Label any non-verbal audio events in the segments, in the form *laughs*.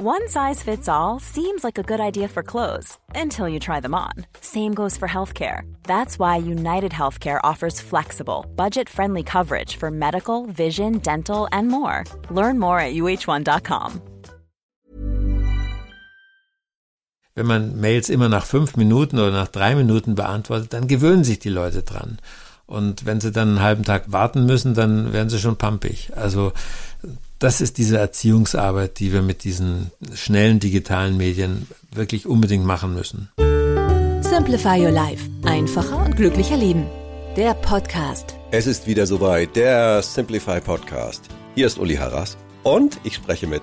One size fits all seems like a good idea for clothes until you try them on. Same goes for healthcare. That's why United Healthcare offers flexible, budget friendly coverage for medical, vision, dental, and more. Learn more at uh1.com. Wenn man Mails immer nach fünf Minuten oder nach drei Minuten beantwortet, dann gewöhnen sich die Leute dran. Und wenn sie dann einen halben Tag warten müssen, dann werden sie schon pampig. Also das ist diese Erziehungsarbeit, die wir mit diesen schnellen digitalen Medien wirklich unbedingt machen müssen. Simplify Your Life. Einfacher und glücklicher Leben. Der Podcast. Es ist wieder soweit, der Simplify Podcast. Hier ist Uli Harras und ich spreche mit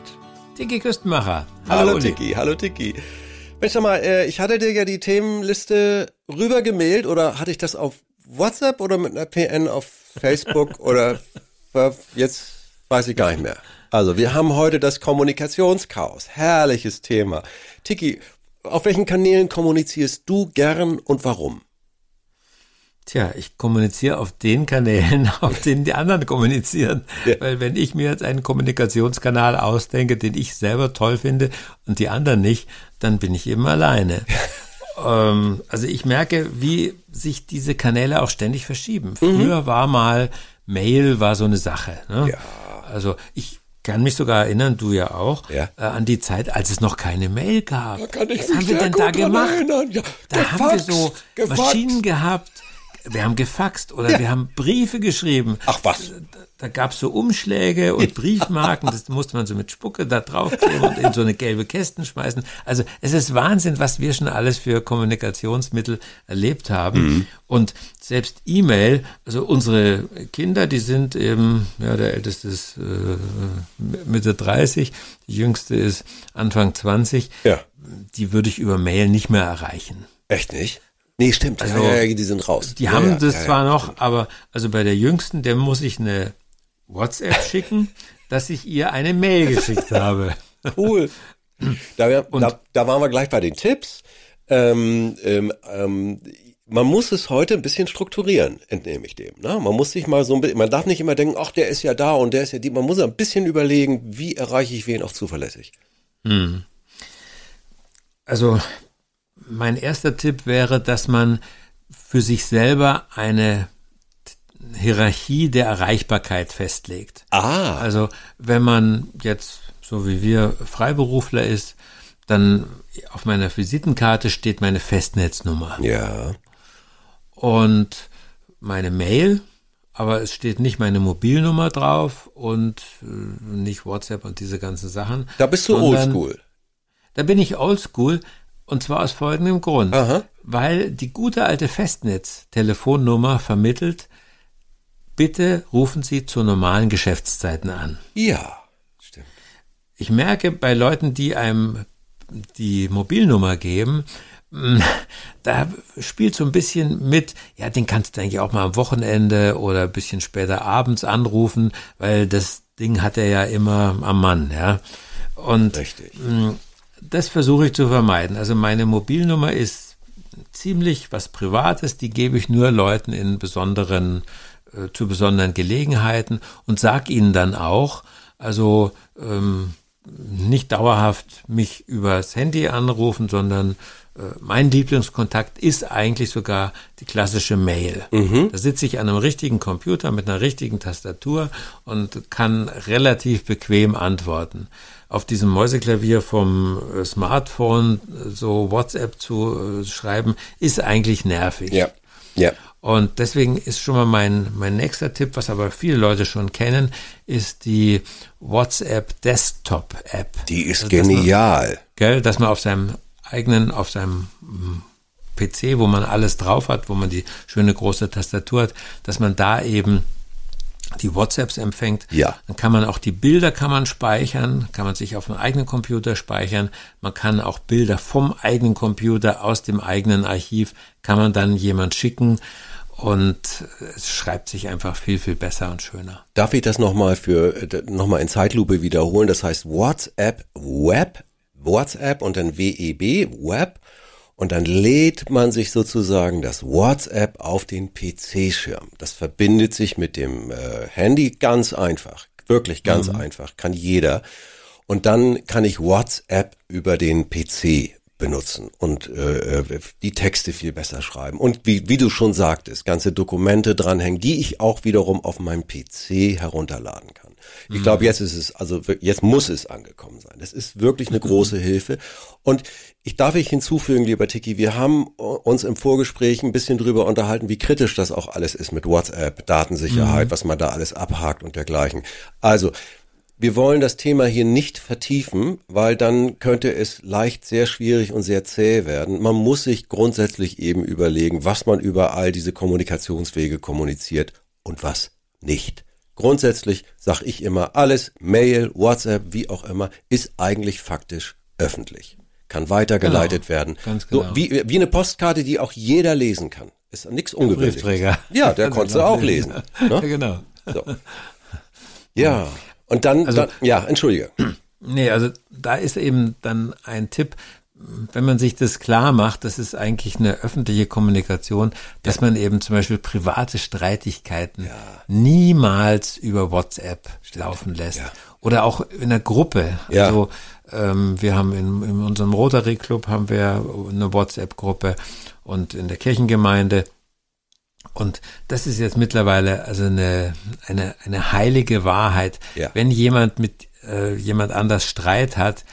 Tiki Küstenmacher. Hallo, hallo Tiki, hallo Tiki. Mensch, mal, äh, ich hatte dir ja die Themenliste rübergemailt oder hatte ich das auf WhatsApp oder mit einer PN auf Facebook oder *laughs* jetzt weiß ich gar nicht mehr. Also, wir haben heute das Kommunikationschaos. Herrliches Thema. Tiki, auf welchen Kanälen kommunizierst du gern und warum? Tja, ich kommuniziere auf den Kanälen, *laughs* auf denen die anderen kommunizieren. Ja. Weil wenn ich mir jetzt einen Kommunikationskanal ausdenke, den ich selber toll finde und die anderen nicht, dann bin ich eben alleine. *laughs* ähm, also ich merke, wie sich diese Kanäle auch ständig verschieben. Früher mhm. war mal Mail war so eine Sache. Ne? Ja. Also ich kann mich sogar erinnern, du ja auch, ja. Äh, an die Zeit, als es noch keine Mail gab. Da kann ich Was haben wir denn da gemacht? Ja, da haben wir so gefaxt. Maschinen gehabt, wir haben gefaxt oder ja. wir haben Briefe geschrieben. Ach was. Da gab es so Umschläge und *laughs* Briefmarken, das musste man so mit Spucke da draufkleben und in so eine gelbe Kästen schmeißen. Also es ist Wahnsinn, was wir schon alles für Kommunikationsmittel erlebt haben. Mhm. Und selbst E-Mail, also unsere Kinder, die sind eben, ja, der älteste ist äh, Mitte 30, die jüngste ist Anfang 20. Ja. Die würde ich über Mail nicht mehr erreichen. Echt nicht? Nee, stimmt. Also, ja, ja, die sind raus. Die ja, haben das zwar noch, stimmt. aber also bei der jüngsten, der muss ich eine WhatsApp schicken, dass ich ihr eine Mail geschickt habe. *laughs* Cool. Da, wir, da, da, waren wir gleich bei den Tipps. Ähm, ähm, ähm, man muss es heute ein bisschen strukturieren, entnehme ich dem. Ne? Man muss sich mal so ein bisschen, man darf nicht immer denken, ach, der ist ja da und der ist ja die. Man muss ein bisschen überlegen, wie erreiche ich wen auch zuverlässig. Hm. Also mein erster Tipp wäre, dass man für sich selber eine Hierarchie der Erreichbarkeit festlegt. Ah. Also wenn man jetzt, so wie wir, Freiberufler ist, dann auf meiner Visitenkarte steht meine Festnetznummer. Ja. Und meine Mail, aber es steht nicht meine Mobilnummer drauf und äh, nicht WhatsApp und diese ganzen Sachen. Da bist du oldschool. Da bin ich oldschool, und zwar aus folgendem Grund. Aha. Weil die gute alte Festnetz-Telefonnummer vermittelt, bitte rufen Sie zu normalen Geschäftszeiten an. Ja, stimmt. Ich merke bei Leuten, die einem die Mobilnummer geben, hm, da spielt so ein bisschen mit, ja, den kannst du eigentlich auch mal am Wochenende oder ein bisschen später abends anrufen, weil das Ding hat er ja immer am Mann, ja. Und Richtig. Hm, das versuche ich zu vermeiden. Also meine Mobilnummer ist ziemlich was Privates, die gebe ich nur Leuten in besonderen, äh, zu besonderen Gelegenheiten und sag ihnen dann auch, also ähm, nicht dauerhaft mich übers Handy anrufen, sondern äh, mein Lieblingskontakt ist eigentlich sogar die klassische Mail. Mhm. Da sitze ich an einem richtigen Computer mit einer richtigen Tastatur und kann relativ bequem antworten auf diesem Mäuseklavier vom äh, Smartphone äh, so WhatsApp zu äh, schreiben, ist eigentlich nervig. Ja. Ja. Und deswegen ist schon mal mein, mein nächster Tipp, was aber viele Leute schon kennen, ist die WhatsApp Desktop App. Die ist also, genial. Man, gell, dass man auf seinem eigenen, auf seinem mm, PC, wo man alles drauf hat, wo man die schöne große Tastatur hat, dass man da eben die WhatsApps empfängt. Ja. Dann kann man auch die Bilder kann man speichern, kann man sich auf dem eigenen Computer speichern. Man kann auch Bilder vom eigenen Computer aus dem eigenen Archiv kann man dann jemand schicken und es schreibt sich einfach viel viel besser und schöner. Darf ich das nochmal für nochmal in Zeitlupe wiederholen? Das heißt WhatsApp Web, WhatsApp und dann WEB Web und dann lädt man sich sozusagen das WhatsApp auf den PC-Schirm. Das verbindet sich mit dem äh, Handy ganz einfach, wirklich ganz mhm. einfach, kann jeder. Und dann kann ich WhatsApp über den PC benutzen und äh, äh, die Texte viel besser schreiben. Und wie, wie du schon sagtest, ganze Dokumente dranhängen, die ich auch wiederum auf meinem PC herunterladen kann. Ich glaube, mhm. jetzt ist es, also jetzt muss es angekommen sein. Das ist wirklich eine große *laughs* Hilfe. Und ich darf ich hinzufügen, lieber Tiki, wir haben uns im Vorgespräch ein bisschen drüber unterhalten, wie kritisch das auch alles ist mit WhatsApp, Datensicherheit, mhm. was man da alles abhakt und dergleichen. Also, wir wollen das Thema hier nicht vertiefen, weil dann könnte es leicht sehr schwierig und sehr zäh werden. Man muss sich grundsätzlich eben überlegen, was man über all diese Kommunikationswege kommuniziert und was nicht. Grundsätzlich sage ich immer, alles, Mail, WhatsApp, wie auch immer, ist eigentlich faktisch öffentlich. Kann weitergeleitet genau, werden. Ganz genau. So, wie, wie eine Postkarte, die auch jeder lesen kann. Ist nichts ungewöhnliches. Ja, der konnte *laughs* auch lesen. Ne? Ja, genau. So. Ja, und dann, also, dann, ja, entschuldige. Nee, also da ist eben dann ein Tipp, wenn man sich das klar macht, das ist eigentlich eine öffentliche Kommunikation, dass ja. man eben zum Beispiel private Streitigkeiten ja. niemals über WhatsApp Stimmt. laufen lässt. Ja. Oder auch in der Gruppe. Also ähm, wir haben in, in unserem Rotary Club haben wir eine WhatsApp-Gruppe und in der Kirchengemeinde. Und das ist jetzt mittlerweile also eine, eine, eine heilige Wahrheit. Wenn jemand mit äh, jemand anders Streit hat,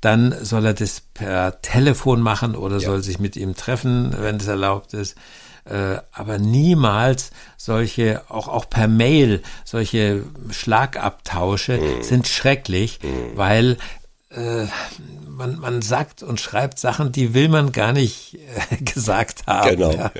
dann soll er das per Telefon machen oder ja. soll sich mit ihm treffen, wenn es erlaubt ist. Äh, aber niemals solche, auch, auch per Mail, solche Schlagabtausche mhm. sind schrecklich, mhm. weil äh, man, man sagt und schreibt Sachen, die will man gar nicht äh, *laughs* gesagt haben. Genau. Ja.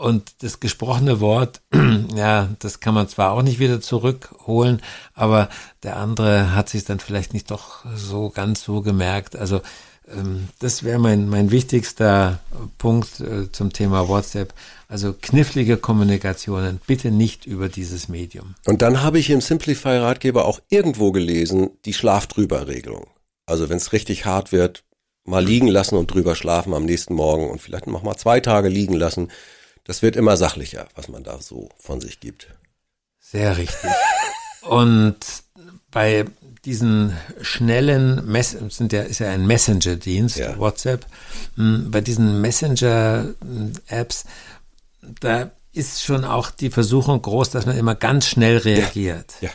Und das gesprochene Wort, *clears throat* ja, das kann man zwar auch nicht wieder zurückholen, aber der andere hat sich dann vielleicht nicht doch so ganz so gemerkt. Also ähm, das wäre mein, mein wichtigster Punkt äh, zum Thema WhatsApp. Also knifflige Kommunikationen bitte nicht über dieses Medium. Und dann habe ich im Simplify-Ratgeber auch irgendwo gelesen, die Schlafdrüber-Regelung. Also wenn es richtig hart wird, mal liegen lassen und drüber schlafen am nächsten Morgen und vielleicht noch mal zwei Tage liegen lassen das wird immer sachlicher, was man da so von sich gibt. Sehr richtig. Und bei diesen schnellen Mess sind ja, ist ja ein Messenger-Dienst, ja. WhatsApp. Hm, bei diesen Messenger-Apps, da ist schon auch die Versuchung groß, dass man immer ganz schnell reagiert. Ja. ja.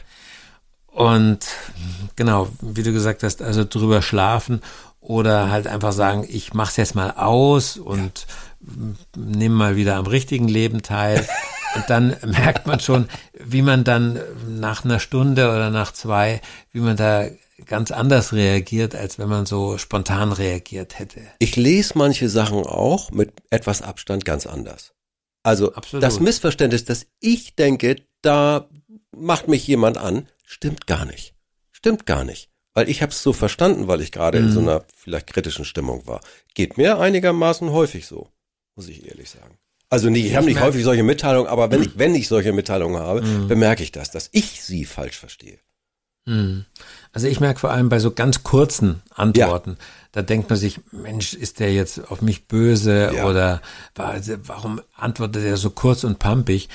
Und genau, wie du gesagt hast, also drüber schlafen oder halt einfach sagen, ich mach's jetzt mal aus und nimm mal wieder am richtigen Leben teil. Und dann *laughs* merkt man schon, wie man dann nach einer Stunde oder nach zwei, wie man da ganz anders reagiert, als wenn man so spontan reagiert hätte. Ich lese manche Sachen auch mit etwas Abstand ganz anders. Also Absolut. das Missverständnis, dass ich denke, da macht mich jemand an, stimmt gar nicht. Stimmt gar nicht. Weil ich habe es so verstanden, weil ich gerade mhm. in so mhm. einer vielleicht kritischen Stimmung war. Geht mir einigermaßen häufig so muss ich ehrlich sagen. Also nicht, ich habe nicht häufig solche Mitteilungen, aber wenn ich, wenn ich solche Mitteilungen habe, mhm. bemerke ich das, dass ich sie falsch verstehe. Mhm. Also ich merke vor allem bei so ganz kurzen Antworten, ja. da denkt man sich, Mensch, ist der jetzt auf mich böse ja. oder warum antwortet er so kurz und pampig?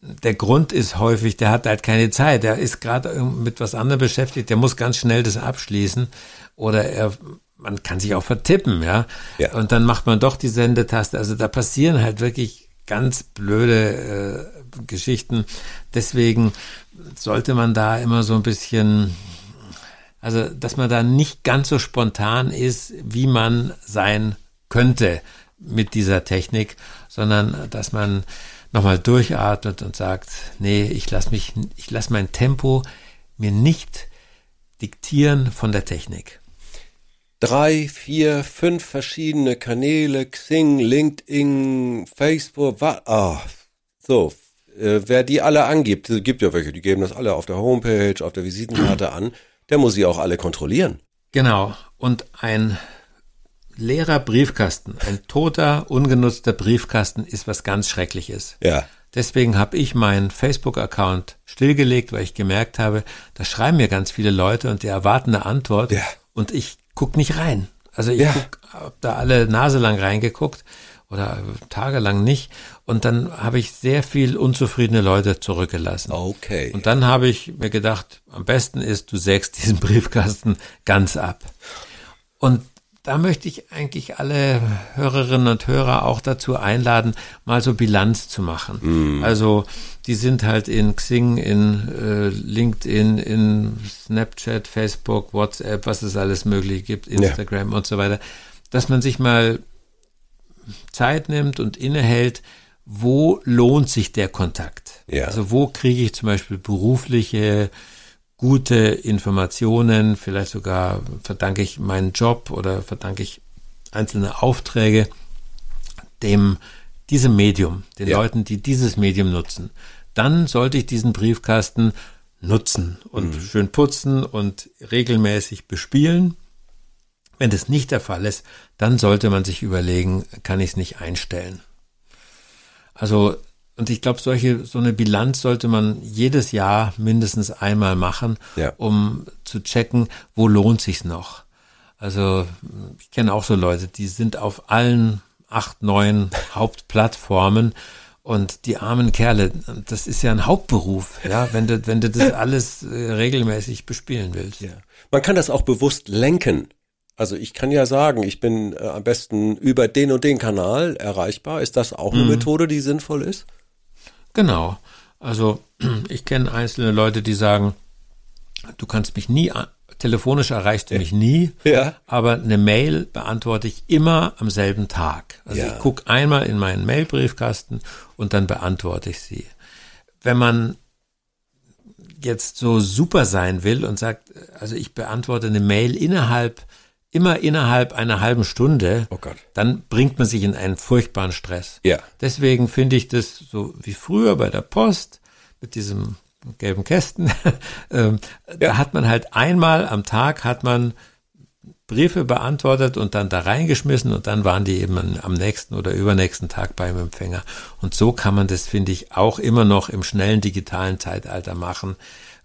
Der Grund ist häufig, der hat halt keine Zeit, der ist gerade mit was anderem beschäftigt, der muss ganz schnell das abschließen oder er man kann sich auch vertippen, ja? ja. Und dann macht man doch die Sendetaste. Also da passieren halt wirklich ganz blöde äh, Geschichten. Deswegen sollte man da immer so ein bisschen, also dass man da nicht ganz so spontan ist, wie man sein könnte mit dieser Technik, sondern dass man nochmal durchatmet und sagt, nee, ich lasse mich, ich lasse mein Tempo mir nicht diktieren von der Technik drei, vier, fünf verschiedene Kanäle, Xing, LinkedIn, Facebook, was, ah, so, äh, wer die alle angibt, es gibt ja welche, die geben das alle auf der Homepage, auf der Visitenkarte an, der muss sie auch alle kontrollieren. Genau. Und ein leerer Briefkasten, ein toter, ungenutzter Briefkasten ist was ganz Schreckliches. Ja. Deswegen habe ich meinen Facebook-Account stillgelegt, weil ich gemerkt habe, da schreiben mir ganz viele Leute und die erwarten eine Antwort. Ja. Und ich guck nicht rein. Also ich ja. guck, hab da alle Nase lang reingeguckt oder tagelang nicht. Und dann habe ich sehr viel unzufriedene Leute zurückgelassen. Okay. Und dann habe ich mir gedacht, am besten ist, du sägst diesen *laughs* Briefkasten ganz ab. Und da möchte ich eigentlich alle Hörerinnen und Hörer auch dazu einladen, mal so Bilanz zu machen. Mm. Also die sind halt in Xing, in äh, LinkedIn, in Snapchat, Facebook, WhatsApp, was es alles möglich gibt, Instagram ja. und so weiter, dass man sich mal Zeit nimmt und innehält, wo lohnt sich der Kontakt? Ja. Also wo kriege ich zum Beispiel berufliche gute Informationen, vielleicht sogar verdanke ich meinen Job oder verdanke ich einzelne Aufträge dem diesem Medium, den ja. Leuten, die dieses Medium nutzen. Dann sollte ich diesen Briefkasten nutzen und mhm. schön putzen und regelmäßig bespielen. Wenn das nicht der Fall ist, dann sollte man sich überlegen, kann ich es nicht einstellen. Also und ich glaube, solche, so eine Bilanz sollte man jedes Jahr mindestens einmal machen, ja. um zu checken, wo lohnt sich's noch. Also ich kenne auch so Leute, die sind auf allen acht, neun *laughs* Hauptplattformen und die armen Kerle, das ist ja ein Hauptberuf, ja, wenn du, wenn du das *laughs* alles äh, regelmäßig bespielen willst. Ja. Man kann das auch bewusst lenken. Also ich kann ja sagen, ich bin äh, am besten über den und den Kanal erreichbar. Ist das auch eine mhm. Methode, die sinnvoll ist? Genau. Also *clears throat* ich kenne einzelne Leute, die sagen, du kannst mich nie, telefonisch erreichst du mich nie, ja. aber eine Mail beantworte ich immer am selben Tag. Also ja. ich gucke einmal in meinen Mailbriefkasten und dann beantworte ich sie. Wenn man jetzt so super sein will und sagt, also ich beantworte eine Mail innerhalb immer innerhalb einer halben Stunde, oh dann bringt man sich in einen furchtbaren Stress. Ja. Deswegen finde ich das so wie früher bei der Post mit diesem gelben Kästen. *laughs* ähm, ja. Da hat man halt einmal am Tag hat man Briefe beantwortet und dann da reingeschmissen und dann waren die eben am nächsten oder übernächsten Tag beim Empfänger. Und so kann man das, finde ich, auch immer noch im schnellen digitalen Zeitalter machen.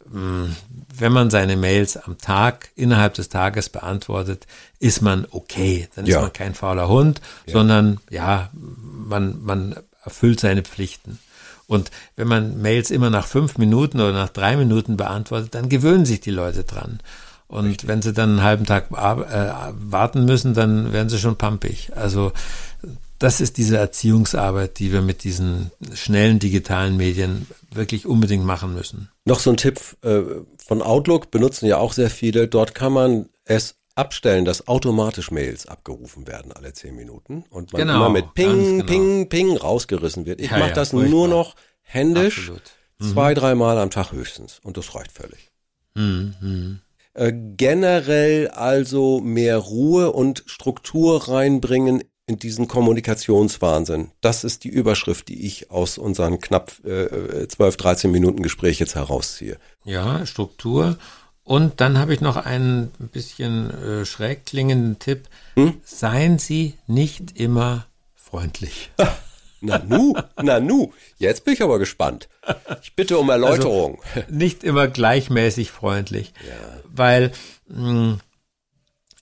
Wenn man seine Mails am Tag, innerhalb des Tages beantwortet, ist man okay. Dann ja. ist man kein fauler Hund, ja. sondern ja, man, man erfüllt seine Pflichten. Und wenn man Mails immer nach fünf Minuten oder nach drei Minuten beantwortet, dann gewöhnen sich die Leute dran. Und Richtig. wenn sie dann einen halben Tag äh, warten müssen, dann werden sie schon pampig. Also das ist diese Erziehungsarbeit, die wir mit diesen schnellen digitalen Medien wirklich unbedingt machen müssen. Noch so ein Tipp äh, von Outlook benutzen ja auch sehr viele. Dort kann man es abstellen, dass automatisch Mails abgerufen werden alle zehn Minuten und man genau, immer mit Ping, genau. Ping, Ping rausgerissen wird. Ich ja, mache ja, das furchtbar. nur noch händisch, mhm. zwei, dreimal am Tag höchstens und das reicht völlig. Mhm. Äh, generell also mehr Ruhe und Struktur reinbringen in diesen Kommunikationswahnsinn. Das ist die Überschrift, die ich aus unseren knapp äh, 12, 13 Minuten Gespräch jetzt herausziehe. Ja, Struktur. Und dann habe ich noch einen bisschen äh, schräg klingenden Tipp. Hm? Seien Sie nicht immer freundlich. Na nu, na nu, jetzt bin ich aber gespannt. Ich bitte um Erläuterung. Also nicht immer gleichmäßig freundlich, ja. weil mh, hm,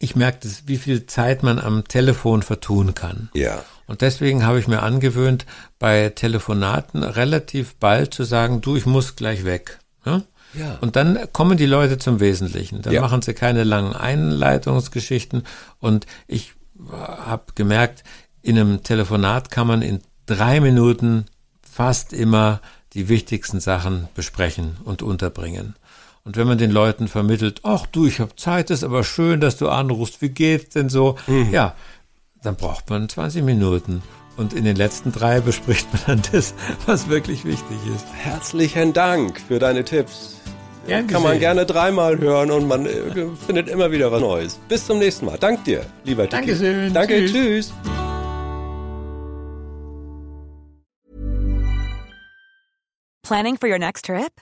ich merke, wie viel Zeit man am Telefon vertun kann. Ja. Und deswegen habe ich mir angewöhnt, bei Telefonaten relativ bald zu sagen, du, ich muss gleich weg. Ja? Ja. Und dann kommen die Leute zum Wesentlichen. Dann ja. machen sie keine langen Einleitungsgeschichten. Und ich habe gemerkt, in einem Telefonat kann man in drei Minuten fast immer die wichtigsten Sachen besprechen und unterbringen. Und wenn man den Leuten vermittelt, ach du, ich habe Zeit, ist aber schön, dass du anrufst, wie geht's denn so? Mhm. Ja, dann braucht man 20 Minuten. Und in den letzten drei bespricht man dann das, was wirklich wichtig ist. Herzlichen Dank für deine Tipps. Gern Kann man gerne dreimal hören und man äh, findet immer wieder was Neues. Bis zum nächsten Mal. Dank dir, lieber Tiki. Dankeschön. Danke, tschüss. tschüss. Planning for your next trip?